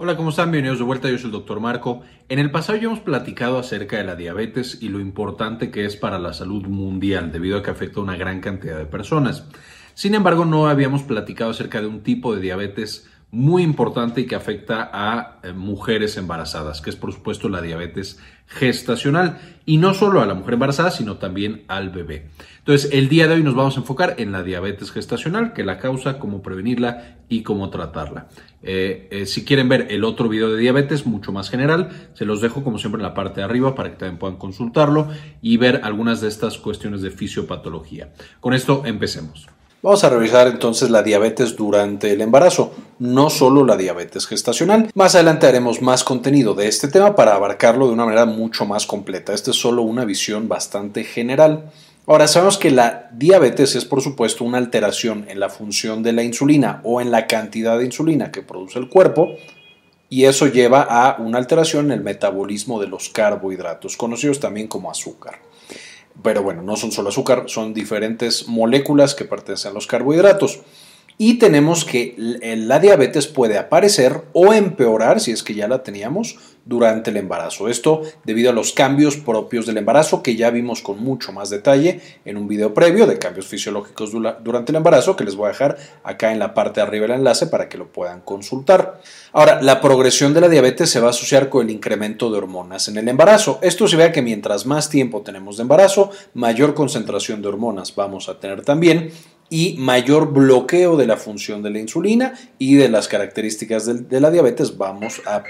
Hola, ¿cómo están? Bienvenidos de vuelta, yo soy el doctor Marco. En el pasado ya hemos platicado acerca de la diabetes y lo importante que es para la salud mundial debido a que afecta a una gran cantidad de personas. Sin embargo, no habíamos platicado acerca de un tipo de diabetes muy importante y que afecta a eh, mujeres embarazadas, que es por supuesto la diabetes gestacional y no solo a la mujer embarazada, sino también al bebé. Entonces, el día de hoy nos vamos a enfocar en la diabetes gestacional, que la causa, cómo prevenirla y cómo tratarla. Eh, eh, si quieren ver el otro video de diabetes, mucho más general, se los dejo como siempre en la parte de arriba para que también puedan consultarlo y ver algunas de estas cuestiones de fisiopatología. Con esto empecemos. Vamos a revisar entonces la diabetes durante el embarazo, no solo la diabetes gestacional. Más adelante haremos más contenido de este tema para abarcarlo de una manera mucho más completa. Esta es solo una visión bastante general. Ahora sabemos que la diabetes es por supuesto una alteración en la función de la insulina o en la cantidad de insulina que produce el cuerpo y eso lleva a una alteración en el metabolismo de los carbohidratos, conocidos también como azúcar. Pero bueno, no son solo azúcar, son diferentes moléculas que pertenecen a los carbohidratos. Y tenemos que la diabetes puede aparecer o empeorar, si es que ya la teníamos, durante el embarazo. Esto debido a los cambios propios del embarazo que ya vimos con mucho más detalle en un video previo de cambios fisiológicos durante el embarazo que les voy a dejar acá en la parte de arriba el enlace para que lo puedan consultar. Ahora, la progresión de la diabetes se va a asociar con el incremento de hormonas en el embarazo. Esto se ve que mientras más tiempo tenemos de embarazo, mayor concentración de hormonas vamos a tener también y mayor bloqueo de la función de la insulina y de las características de, la diabetes vamos a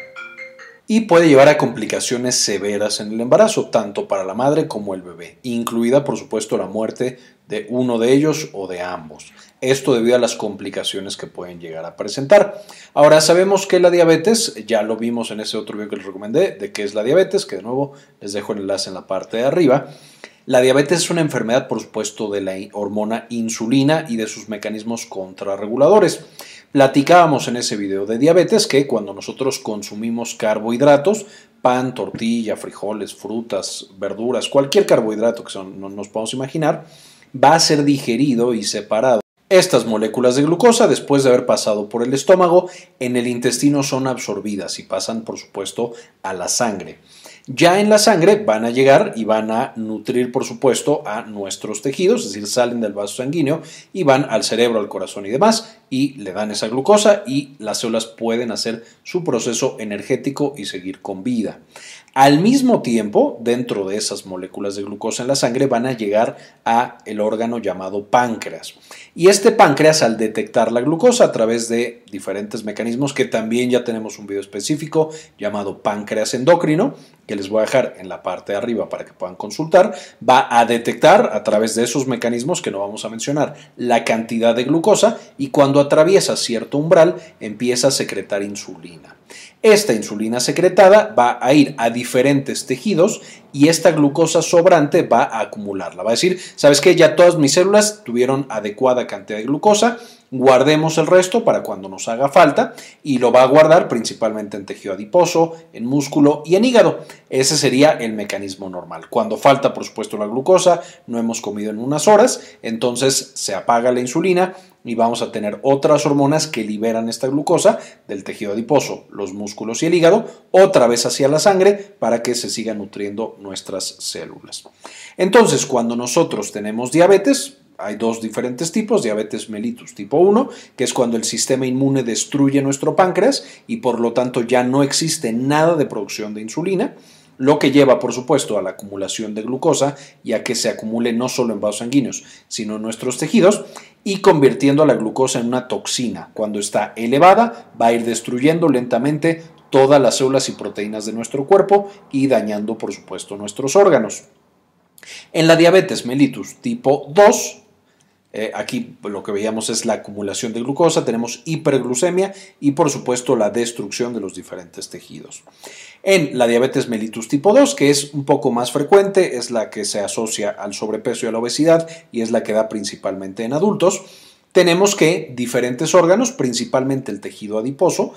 y puede llevar a complicaciones severas en el embarazo, tanto para la madre como el bebé, incluida por supuesto la muerte de uno de ellos o de ambos. Esto debido a las complicaciones que pueden llegar a presentar. Ahora sabemos que la diabetes, ya lo vimos en ese otro video que les recomendé, de qué es la diabetes, que de nuevo les dejo el enlace en la parte de arriba. La diabetes es una enfermedad, por supuesto, de la hormona insulina y de sus mecanismos contrarreguladores. Platicábamos en ese video de diabetes que cuando nosotros consumimos carbohidratos, pan, tortilla, frijoles, frutas, verduras, cualquier carbohidrato que son, no nos podemos imaginar, va a ser digerido y separado. Estas moléculas de glucosa, después de haber pasado por el estómago, en el intestino son absorbidas y pasan, por supuesto, a la sangre. Ya en la sangre van a llegar y van a nutrir, por supuesto, a nuestros tejidos, es decir, salen del vaso sanguíneo y van al cerebro, al corazón y demás, y le dan esa glucosa y las células pueden hacer su proceso energético y seguir con vida. Al mismo tiempo, dentro de esas moléculas de glucosa en la sangre van a llegar a el órgano llamado páncreas. Y este páncreas al detectar la glucosa a través de diferentes mecanismos que también ya tenemos un video específico llamado páncreas endocrino, que les voy a dejar en la parte de arriba para que puedan consultar, va a detectar a través de esos mecanismos que no vamos a mencionar la cantidad de glucosa y cuando atraviesa cierto umbral empieza a secretar insulina. Esta insulina secretada va a ir a diferentes tejidos y esta glucosa sobrante va a acumularla. Va a decir, ¿sabes qué? Ya todas mis células tuvieron adecuada cantidad de glucosa, guardemos el resto para cuando nos haga falta y lo va a guardar principalmente en tejido adiposo, en músculo y en hígado. Ese sería el mecanismo normal. Cuando falta, por supuesto, la glucosa, no hemos comido en unas horas, entonces se apaga la insulina y vamos a tener otras hormonas que liberan esta glucosa del tejido adiposo, los músculos y el hígado, otra vez hacia la sangre para que se sigan nutriendo nuestras células. Entonces, cuando nosotros tenemos diabetes, hay dos diferentes tipos, diabetes mellitus tipo 1, que es cuando el sistema inmune destruye nuestro páncreas y por lo tanto ya no existe nada de producción de insulina, lo que lleva por supuesto a la acumulación de glucosa y a que se acumule no solo en vasos sanguíneos, sino en nuestros tejidos y convirtiendo a la glucosa en una toxina. Cuando está elevada va a ir destruyendo lentamente todas las células y proteínas de nuestro cuerpo y dañando por supuesto nuestros órganos. En la diabetes mellitus tipo 2, eh, aquí lo que veíamos es la acumulación de glucosa, tenemos hiperglucemia y por supuesto la destrucción de los diferentes tejidos. En la diabetes mellitus tipo 2, que es un poco más frecuente, es la que se asocia al sobrepeso y a la obesidad y es la que da principalmente en adultos, tenemos que diferentes órganos, principalmente el tejido adiposo,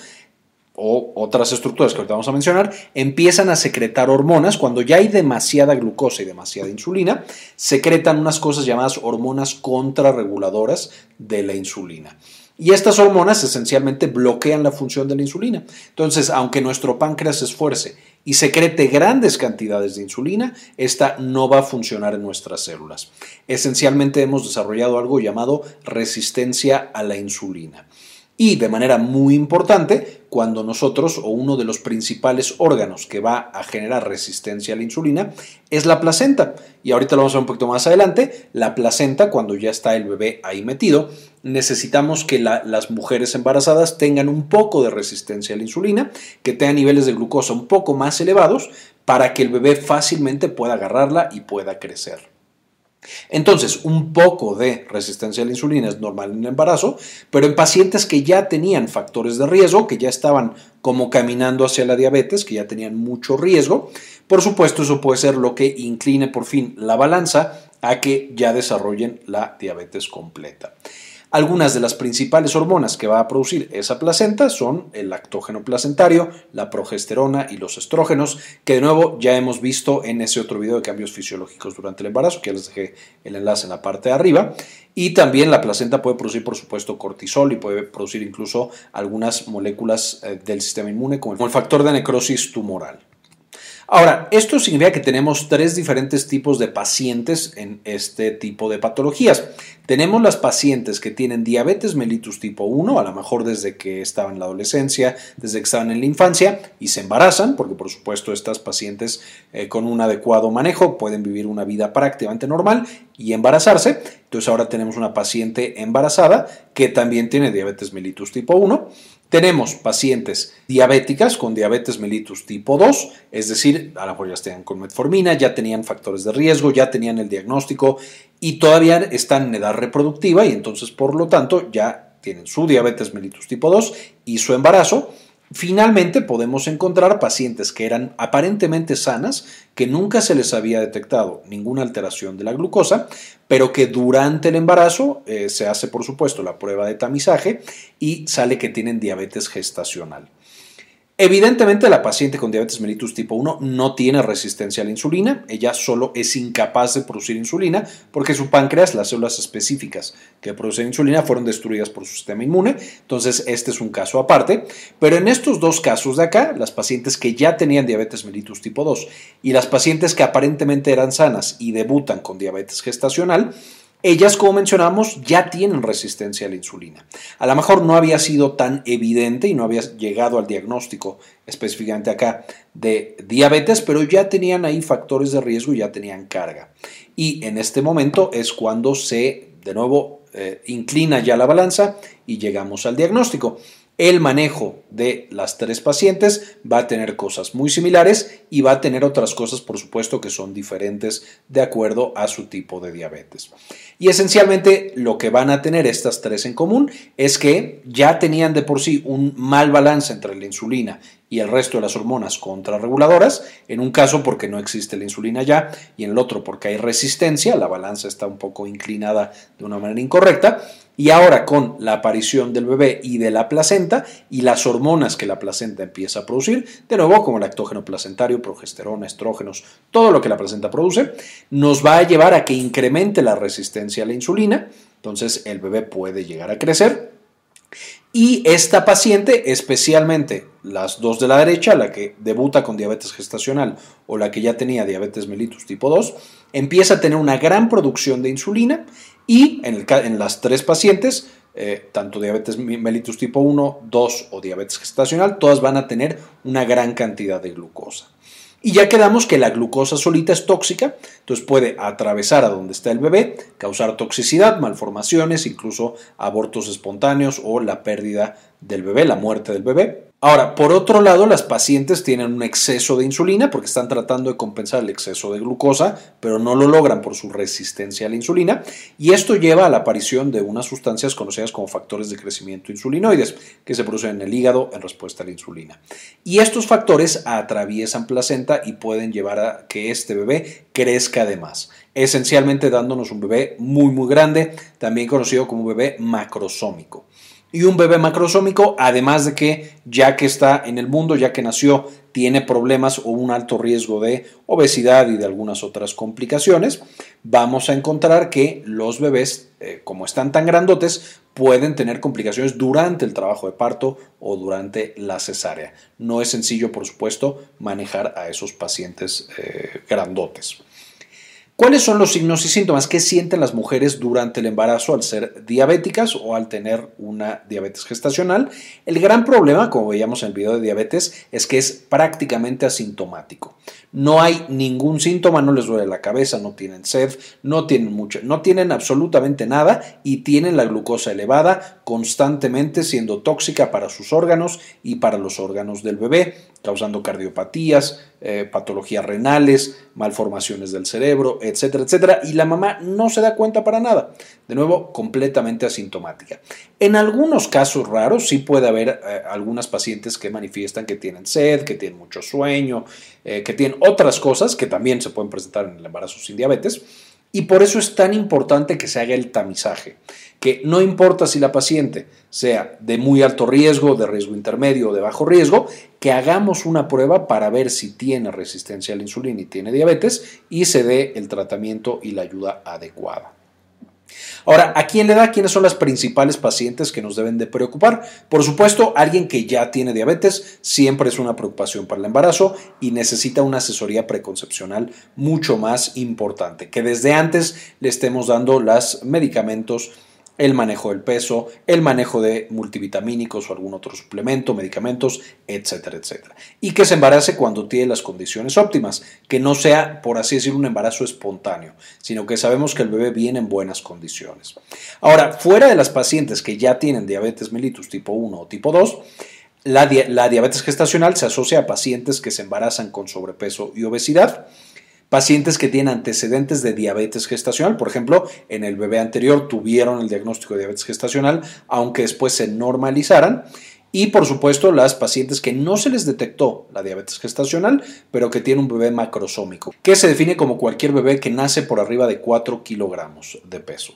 o otras estructuras que ahorita vamos a mencionar, empiezan a secretar hormonas. Cuando ya hay demasiada glucosa y demasiada insulina, secretan unas cosas llamadas hormonas contrarreguladoras de la insulina. Y estas hormonas esencialmente bloquean la función de la insulina. Entonces, aunque nuestro páncreas esfuerce y secrete grandes cantidades de insulina, esta no va a funcionar en nuestras células. Esencialmente hemos desarrollado algo llamado resistencia a la insulina. Y de manera muy importante, cuando nosotros o uno de los principales órganos que va a generar resistencia a la insulina es la placenta. Y ahorita lo vamos a ver un poquito más adelante. La placenta, cuando ya está el bebé ahí metido, necesitamos que las mujeres embarazadas tengan un poco de resistencia a la insulina, que tengan niveles de glucosa un poco más elevados para que el bebé fácilmente pueda agarrarla y pueda crecer. Entonces, un poco de resistencia a la insulina es normal en el embarazo, pero en pacientes que ya tenían factores de riesgo, que ya estaban como caminando hacia la diabetes, que ya tenían mucho riesgo, por supuesto eso puede ser lo que incline por fin la balanza a que ya desarrollen la diabetes completa. Algunas de las principales hormonas que va a producir esa placenta son el lactógeno placentario, la progesterona y los estrógenos, que de nuevo ya hemos visto en ese otro video de cambios fisiológicos durante el embarazo, que ya les dejé el enlace en la parte de arriba. Y también la placenta puede producir, por supuesto, cortisol y puede producir incluso algunas moléculas eh, del sistema inmune, como el factor de necrosis tumoral. Ahora, esto significa que tenemos tres diferentes tipos de pacientes en este tipo de patologías. Tenemos las pacientes que tienen diabetes mellitus tipo 1, a lo mejor desde que estaban en la adolescencia, desde que estaban en la infancia y se embarazan, porque por supuesto estas pacientes eh, con un adecuado manejo pueden vivir una vida prácticamente normal y embarazarse. Entonces ahora tenemos una paciente embarazada que también tiene diabetes mellitus tipo 1 tenemos pacientes diabéticas con diabetes mellitus tipo 2, es decir, a lo mejor ya estaban con metformina, ya tenían factores de riesgo, ya tenían el diagnóstico y todavía están en edad reproductiva y entonces por lo tanto ya tienen su diabetes mellitus tipo 2 y su embarazo Finalmente podemos encontrar pacientes que eran aparentemente sanas, que nunca se les había detectado ninguna alteración de la glucosa, pero que durante el embarazo eh, se hace por supuesto la prueba de tamizaje y sale que tienen diabetes gestacional. Evidentemente la paciente con diabetes mellitus tipo 1 no tiene resistencia a la insulina, ella solo es incapaz de producir insulina porque su páncreas, las células específicas que producen insulina fueron destruidas por su sistema inmune, entonces este es un caso aparte, pero en estos dos casos de acá, las pacientes que ya tenían diabetes mellitus tipo 2 y las pacientes que aparentemente eran sanas y debutan con diabetes gestacional, ellas, como mencionamos, ya tienen resistencia a la insulina. A lo mejor no había sido tan evidente y no había llegado al diagnóstico específicamente acá de diabetes, pero ya tenían ahí factores de riesgo y ya tenían carga. Y en este momento es cuando se, de nuevo, eh, inclina ya la balanza y llegamos al diagnóstico. El manejo de las tres pacientes va a tener cosas muy similares y va a tener otras cosas, por supuesto, que son diferentes de acuerdo a su tipo de diabetes. Y esencialmente lo que van a tener estas tres en común es que ya tenían de por sí un mal balance entre la insulina y el resto de las hormonas contrarreguladoras, en un caso porque no existe la insulina ya y en el otro porque hay resistencia, la balanza está un poco inclinada de una manera incorrecta, y ahora con la aparición del bebé y de la placenta y las hormonas que la placenta empieza a producir, de nuevo como el lactógeno placentario, progesterona, estrógenos, todo lo que la placenta produce, nos va a llevar a que incremente la resistencia a la insulina, entonces el bebé puede llegar a crecer. Y esta paciente, especialmente las dos de la derecha, la que debuta con diabetes gestacional o la que ya tenía diabetes mellitus tipo 2, empieza a tener una gran producción de insulina y en, las tres pacientes, eh, tanto diabetes mellitus tipo 1, 2 o diabetes gestacional, todas van a tener una gran cantidad de glucosa. Y ya quedamos que la glucosa solita es tóxica, entonces puede atravesar a donde está el bebé, causar toxicidad, malformaciones, incluso abortos espontáneos o la pérdida del bebé, la muerte del bebé. Ahora, por otro lado, las pacientes tienen un exceso de insulina porque están tratando de compensar el exceso de glucosa, pero no lo logran por su resistencia a la insulina, y esto lleva a la aparición de unas sustancias conocidas como factores de crecimiento insulinoides, que se producen en el hígado en respuesta a la insulina. Y estos factores atraviesan placenta y pueden llevar a que este bebé crezca de más. esencialmente dándonos un bebé muy muy grande, también conocido como bebé macrosómico. Y un bebé macrosómico, además de que ya que está en el mundo, ya que nació, tiene problemas o un alto riesgo de obesidad y de algunas otras complicaciones, vamos a encontrar que los bebés, eh, como están tan grandotes, pueden tener complicaciones durante el trabajo de parto o durante la cesárea. No es sencillo, por supuesto, manejar a esos pacientes eh, grandotes. ¿Cuáles son los signos y síntomas que sienten las mujeres durante el embarazo al ser diabéticas o al tener una diabetes gestacional? El gran problema, como veíamos en el video de diabetes, es que es prácticamente asintomático. No hay ningún síntoma, no les duele la cabeza, no tienen sed, no tienen mucho, no tienen absolutamente nada y tienen la glucosa elevada constantemente siendo tóxica para sus órganos y para los órganos del bebé, causando cardiopatías, eh, patologías renales, malformaciones del cerebro, etcétera, etcétera, y la mamá no se da cuenta para nada. De nuevo, completamente asintomática. En algunos casos raros sí puede haber eh, algunas pacientes que manifiestan que tienen sed, que tienen mucho sueño, eh, que tienen otras cosas que también se pueden presentar en el embarazo sin diabetes. Y por eso es tan importante que se haga el tamizaje, que no importa si la paciente sea de muy alto riesgo, de riesgo intermedio o de bajo riesgo, que hagamos una prueba para ver si tiene resistencia a la insulina y tiene diabetes y se dé el tratamiento y la ayuda adecuada. Ahora, ¿a quién le da? ¿Quiénes son las principales pacientes que nos deben de preocupar? Por supuesto, alguien que ya tiene diabetes siempre es una preocupación para el embarazo y necesita una asesoría preconcepcional mucho más importante, que desde antes le estemos dando los medicamentos el manejo del peso, el manejo de multivitamínicos o algún otro suplemento, medicamentos, etcétera, etcétera. Y que se embarace cuando tiene las condiciones óptimas, que no sea, por así decirlo, un embarazo espontáneo, sino que sabemos que el bebé viene en buenas condiciones. Ahora, fuera de las pacientes que ya tienen diabetes mellitus tipo 1 o tipo 2, la, la diabetes gestacional se asocia a pacientes que se embarazan con sobrepeso y obesidad Pacientes que tienen antecedentes de diabetes gestacional, por ejemplo, en el bebé anterior tuvieron el diagnóstico de diabetes gestacional, aunque después se normalizaran. Y por supuesto, las pacientes que no se les detectó la diabetes gestacional, pero que tienen un bebé macrosómico, que se define como cualquier bebé que nace por arriba de 4 kilogramos de peso.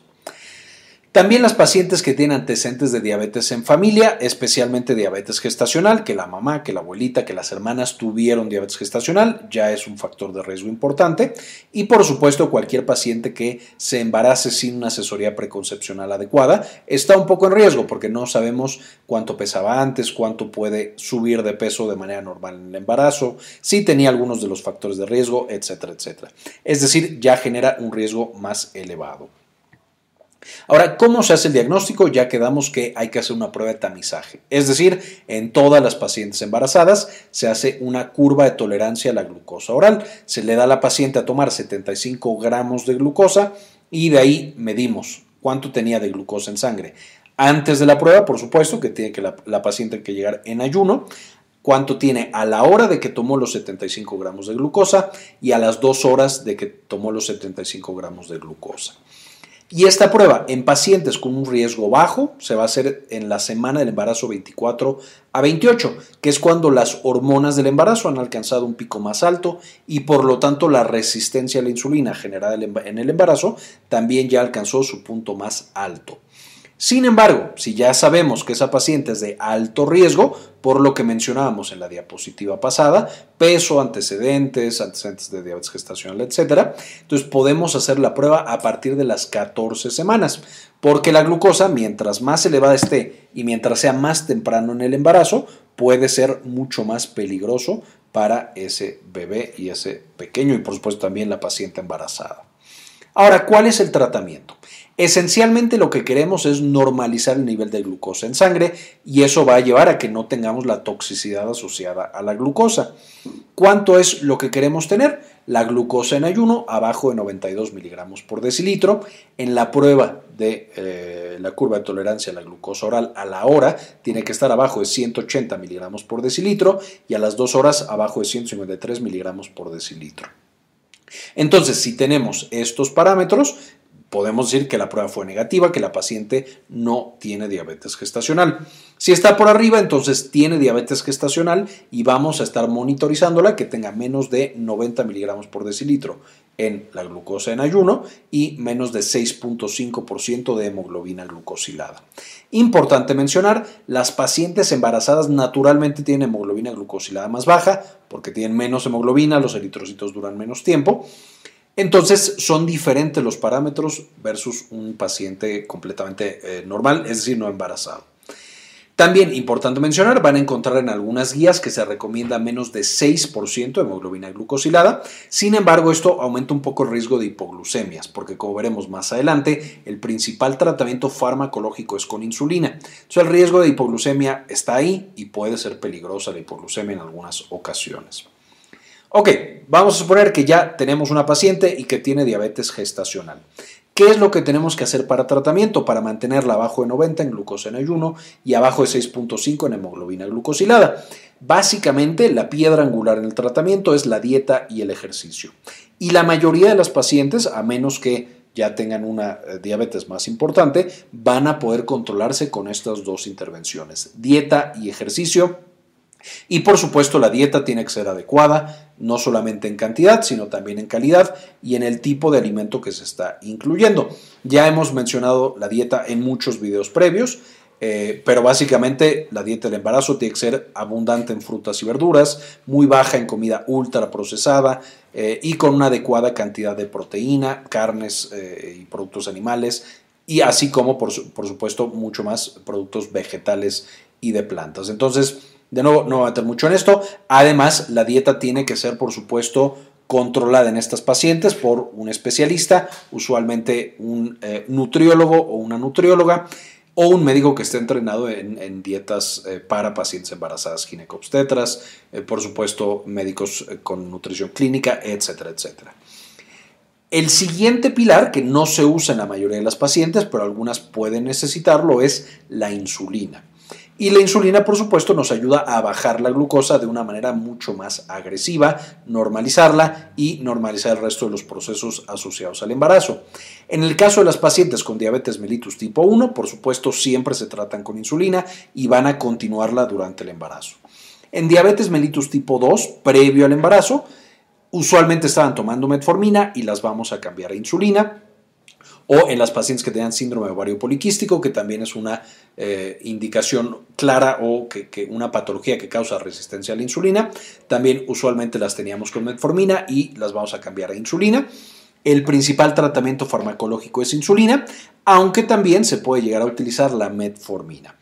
También las pacientes que tienen antecedentes de diabetes en familia, especialmente diabetes gestacional, que la mamá, que la abuelita, que las hermanas tuvieron diabetes gestacional, ya es un factor de riesgo importante. Y por supuesto, cualquier paciente que se embarace sin una asesoría preconcepcional adecuada está un poco en riesgo porque no sabemos cuánto pesaba antes, cuánto puede subir de peso de manera normal en el embarazo, si tenía algunos de los factores de riesgo, etcétera, etcétera. Es decir, ya genera un riesgo más elevado. Ahora, ¿cómo se hace el diagnóstico? Ya quedamos que hay que hacer una prueba de tamizaje. Es decir, en todas las pacientes embarazadas se hace una curva de tolerancia a la glucosa oral. Se le da a la paciente a tomar 75 gramos de glucosa y de ahí medimos cuánto tenía de glucosa en sangre. Antes de la prueba, por supuesto, que tiene que la, la paciente que llegar en ayuno cuánto tiene a la hora de que tomó los 75 gramos de glucosa y a las dos horas de que tomó los 75 gramos de glucosa. Y esta prueba en pacientes con un riesgo bajo se va a hacer en la semana del embarazo 24 a 28, que es cuando las hormonas del embarazo han alcanzado un pico más alto y por lo tanto la resistencia a la insulina generada en el embarazo también ya alcanzó su punto más alto. Sin embargo, si ya sabemos que esa paciente es de alto riesgo, por lo que mencionábamos en la diapositiva pasada, peso, antecedentes, antecedentes de diabetes gestacional, etc., entonces podemos hacer la prueba a partir de las 14 semanas, porque la glucosa, mientras más elevada esté y mientras sea más temprano en el embarazo, puede ser mucho más peligroso para ese bebé y ese pequeño y por supuesto también la paciente embarazada. Ahora, ¿cuál es el tratamiento? Esencialmente lo que queremos es normalizar el nivel de glucosa en sangre y eso va a llevar a que no tengamos la toxicidad asociada a la glucosa. ¿Cuánto es lo que queremos tener? La glucosa en ayuno abajo de 92 miligramos por decilitro. En la prueba de eh, la curva de tolerancia a la glucosa oral a la hora tiene que estar abajo de 180 miligramos por decilitro y a las dos horas abajo de 153 miligramos por decilitro. Entonces, si tenemos estos parámetros, podemos decir que la prueba fue negativa, que la paciente no tiene diabetes gestacional. Si está por arriba, entonces tiene diabetes gestacional y vamos a estar monitorizándola que tenga menos de 90 miligramos por decilitro en la glucosa en ayuno y menos de 6.5% de hemoglobina glucosilada. Importante mencionar, las pacientes embarazadas naturalmente tienen hemoglobina glucosilada más baja porque tienen menos hemoglobina, los eritrocitos duran menos tiempo. Entonces son diferentes los parámetros versus un paciente completamente eh, normal, es decir, no embarazado. También, importante mencionar, van a encontrar en algunas guías que se recomienda menos de 6% de hemoglobina glucosilada. Sin embargo, esto aumenta un poco el riesgo de hipoglucemias, porque como veremos más adelante, el principal tratamiento farmacológico es con insulina. Entonces, el riesgo de hipoglucemia está ahí y puede ser peligrosa la hipoglucemia en algunas ocasiones. Ok, vamos a suponer que ya tenemos una paciente y que tiene diabetes gestacional. ¿Qué es lo que tenemos que hacer para tratamiento? Para mantenerla abajo de 90 en glucosa en ayuno y abajo de 6.5 en hemoglobina glucosilada. Básicamente, la piedra angular en el tratamiento es la dieta y el ejercicio. Y la mayoría de las pacientes, a menos que ya tengan una eh, diabetes más importante, van a poder controlarse con estas dos intervenciones, dieta y ejercicio y por supuesto la dieta tiene que ser adecuada, no solamente en cantidad, sino también en calidad y en el tipo de alimento que se está incluyendo. Ya hemos mencionado la dieta en muchos videos previos, eh, pero básicamente la dieta del embarazo tiene que ser abundante en frutas y verduras, muy baja en comida ultra procesada eh, y con una adecuada cantidad de proteína, carnes eh, y productos animales y así como por, por supuesto mucho más productos vegetales y de plantas. Entonces, de nuevo, no voy a meter mucho en esto. Además, la dieta tiene que ser, por supuesto, controlada en estas pacientes por un especialista, usualmente un eh, nutriólogo o una nutrióloga o un médico que esté entrenado en, dietas eh, para pacientes embarazadas ginecobstetras, eh, por supuesto médicos con nutrición clínica, etcétera, etcétera. El siguiente pilar, que no se usa en la mayoría de las pacientes, pero algunas pueden necesitarlo, es la insulina. Y la insulina, por supuesto, nos ayuda a bajar la glucosa de una manera mucho más agresiva, normalizarla y normalizar el resto de los procesos asociados al embarazo. En el caso de las pacientes con diabetes mellitus tipo 1, por supuesto, siempre se tratan con insulina y van a continuarla durante el embarazo. En diabetes mellitus tipo 2, previo al embarazo, usualmente estaban tomando metformina y las vamos a cambiar a insulina o en las pacientes que tengan síndrome ovario poliquístico, que también es una eh, indicación clara o que, una patología que causa resistencia a la insulina. También usualmente las teníamos con metformina y las vamos a cambiar a insulina. El principal tratamiento farmacológico es insulina, aunque también se puede llegar a utilizar la metformina.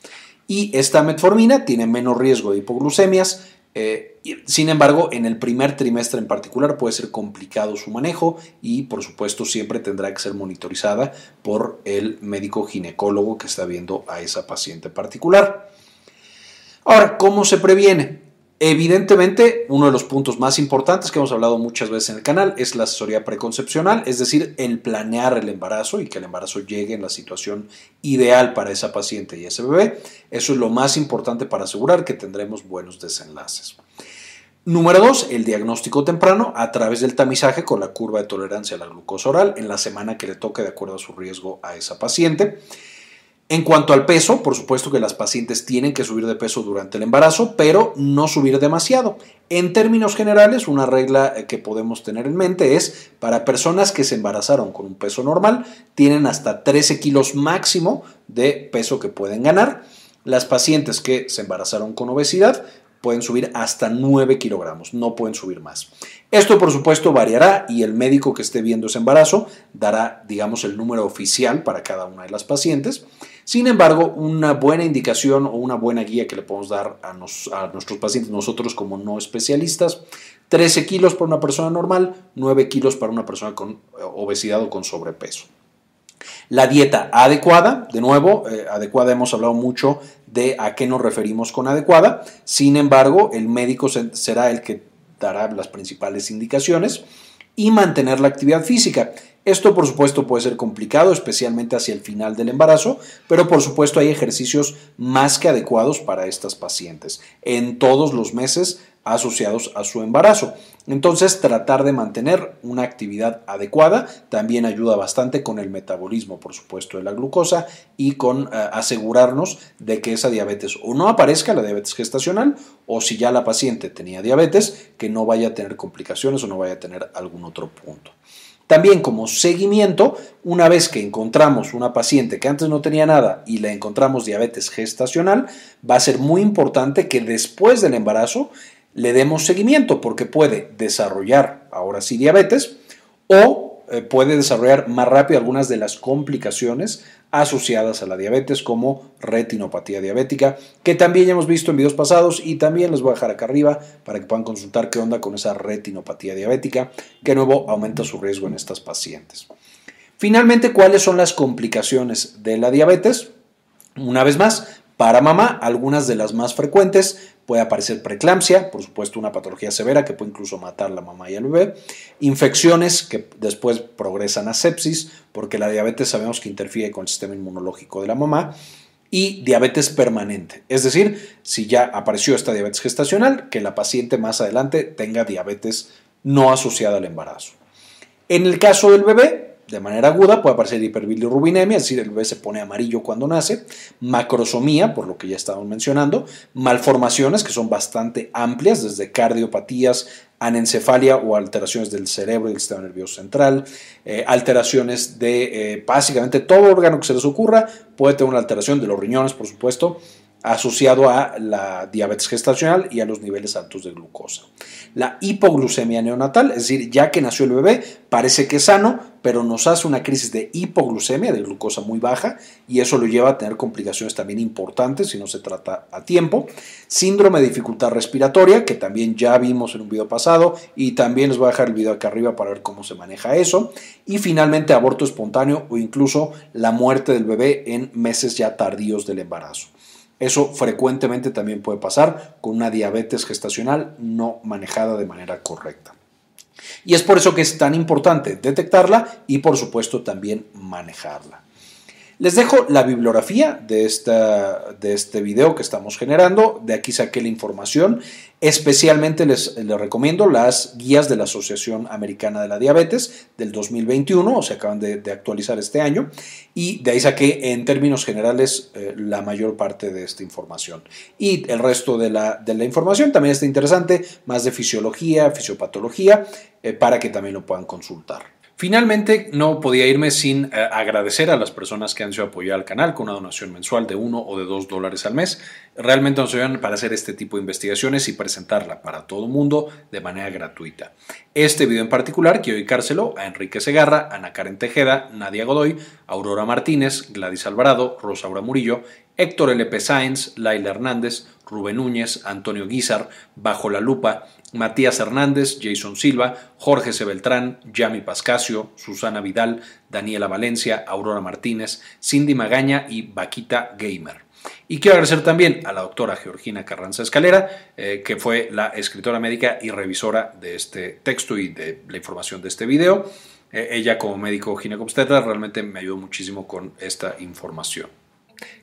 Y esta metformina tiene menos riesgo de hipoglucemias, eh, sin embargo, en el primer trimestre en particular puede ser complicado su manejo y por supuesto siempre tendrá que ser monitorizada por el médico ginecólogo que está viendo a esa paciente particular. Ahora, ¿cómo se previene? Evidentemente, uno de los puntos más importantes que hemos hablado muchas veces en el canal es la asesoría preconcepcional, es decir, el planear el embarazo y que el embarazo llegue en la situación ideal para esa paciente y ese bebé. Eso es lo más importante para asegurar que tendremos buenos desenlaces. Número dos, el diagnóstico temprano a través del tamizaje con la curva de tolerancia a la glucosa oral en la semana que le toque de acuerdo a su riesgo a esa paciente. En cuanto al peso, por supuesto que las pacientes tienen que subir de peso durante el embarazo, pero no subir demasiado. En términos generales, una regla eh, que podemos tener en mente es para personas que se embarazaron con un peso normal, tienen hasta 13 kilos máximo de peso que pueden ganar. Las pacientes que se embarazaron con obesidad pueden subir hasta 9 kilogramos, no pueden subir más. Esto por supuesto variará y el médico que esté viendo ese embarazo dará, digamos, el número oficial para cada una de las pacientes. Sin embargo, una buena indicación o una buena guía que le podemos dar a, nuestros pacientes, nosotros como no especialistas, 13 kilos para una persona normal, 9 kilos para una persona con eh, obesidad o con sobrepeso. La dieta adecuada, de nuevo, eh, adecuada hemos hablado mucho de a qué nos referimos con adecuada, sin embargo, el médico será el que dará las principales indicaciones y mantener la actividad física. Esto por supuesto puede ser complicado, especialmente hacia el final del embarazo, pero por supuesto hay ejercicios más que adecuados para estas pacientes. En todos los meses asociados a su embarazo. Entonces, tratar de mantener una actividad adecuada también ayuda bastante con el metabolismo, por supuesto, de la glucosa y con eh, asegurarnos de que esa diabetes o no aparezca, la diabetes gestacional, o si ya la paciente tenía diabetes, que no vaya a tener complicaciones o no vaya a tener algún otro punto. También como seguimiento, una vez que encontramos una paciente que antes no tenía nada y le encontramos diabetes gestacional, va a ser muy importante que después del embarazo le demos seguimiento porque puede desarrollar ahora sí diabetes o puede desarrollar más rápido algunas de las complicaciones asociadas a la diabetes como retinopatía diabética, que también ya hemos visto en videos pasados y también les voy a dejar acá arriba para que puedan consultar qué onda con esa retinopatía diabética, que de nuevo aumenta su riesgo en estas pacientes. Finalmente, ¿cuáles son las complicaciones de la diabetes? Una vez más, para mamá, algunas de las más frecuentes puede aparecer preeclampsia, por supuesto una patología severa que puede incluso matar a la mamá y al bebé, infecciones que después progresan a sepsis, porque la diabetes sabemos que interfiere con el sistema inmunológico de la mamá, y diabetes permanente, es decir, si ya apareció esta diabetes gestacional, que la paciente más adelante tenga diabetes no asociada al embarazo. En el caso del bebé, de manera aguda, puede aparecer hiperbilirrubinemia, es decir, el bebé se pone amarillo cuando nace, macrosomía, por lo que ya estábamos mencionando, malformaciones que son bastante amplias, desde cardiopatías, anencefalia o alteraciones del cerebro y del sistema nervioso central, eh, alteraciones de eh, básicamente todo órgano que se les ocurra, puede tener una alteración de los riñones, por supuesto, asociado a la diabetes gestacional y a los niveles altos de glucosa. La hipoglucemia neonatal, es decir, ya que nació el bebé, parece que es sano, pero nos hace una crisis de hipoglucemia, de glucosa muy baja, y eso lo lleva a tener complicaciones también importantes si no se trata a tiempo. Síndrome de dificultad respiratoria, que también ya vimos en un video pasado, y también les voy a dejar el video acá arriba para ver cómo se maneja eso. Y finalmente, aborto espontáneo o incluso la muerte del bebé en meses ya tardíos del embarazo. Eso frecuentemente también puede pasar con una diabetes gestacional no manejada de manera correcta. Y es por eso que es tan importante detectarla y por supuesto también manejarla. Les dejo la bibliografía de, esta, de este video que estamos generando. De aquí saqué la información. Especialmente les, recomiendo las guías de la Asociación Americana de la Diabetes del 2021, o se acaban de, actualizar este año. Y de ahí saqué en términos generales eh, la mayor parte de esta información. Y el resto de la, de la información también está interesante, más de fisiología, fisiopatología, eh, para que también lo puedan consultar. Finalmente, no podía irme sin eh, agradecer a las personas que han sido apoyar al canal con una donación mensual de uno o de dos dólares al mes. Realmente nos ayudan para hacer este tipo de investigaciones y presentarla para todo el mundo de manera gratuita. Este video en particular quiero dedicárselo a Enrique Segarra, Ana Karen Tejeda, Nadia Godoy, Aurora Martínez, Gladys Alvarado, Rosaura Murillo, Héctor L.P. Sáenz, Laila Hernández, Rubén Núñez, Antonio Guizar, Bajo la Lupa, Matías Hernández, Jason Silva, Jorge C. Beltrán, Yami Pascasio, Susana Vidal, Daniela Valencia, Aurora Martínez, Cindy Magaña y Vaquita Gamer. Y quiero agradecer también a la doctora Georgina Carranza Escalera, eh, que fue la escritora médica y revisora de este texto y de la información de este video. Eh, ella como médico ginecobstetra realmente me ayudó muchísimo con esta información.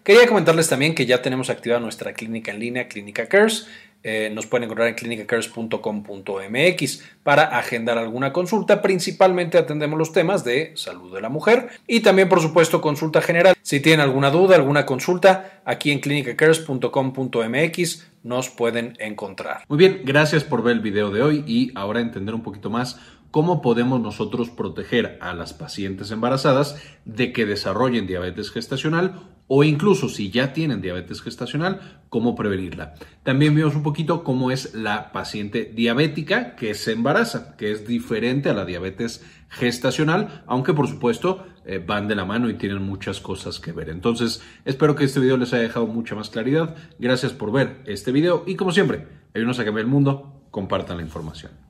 Quería comentarles también que ya tenemos activada nuestra clínica en línea, Clínica Cares. Eh, nos pueden encontrar en clinicacares.com.mx para agendar alguna consulta. Principalmente atendemos los temas de salud de la mujer y también, por supuesto, consulta general. Si tienen alguna duda, alguna consulta, aquí en clinicacares.com.mx nos pueden encontrar. Muy bien, gracias por ver el video de hoy y ahora entender un poquito más cómo podemos nosotros proteger a las pacientes embarazadas de que desarrollen diabetes gestacional o incluso si ya tienen diabetes gestacional, cómo prevenirla. También vimos un poquito cómo es la paciente diabética que se embaraza, que es diferente a la diabetes gestacional, aunque por supuesto eh, van de la mano y tienen muchas cosas que ver. Entonces, espero que este video les haya dejado mucha más claridad. Gracias por ver este video y como siempre, ayúdenos a cambiar el mundo, compartan la información.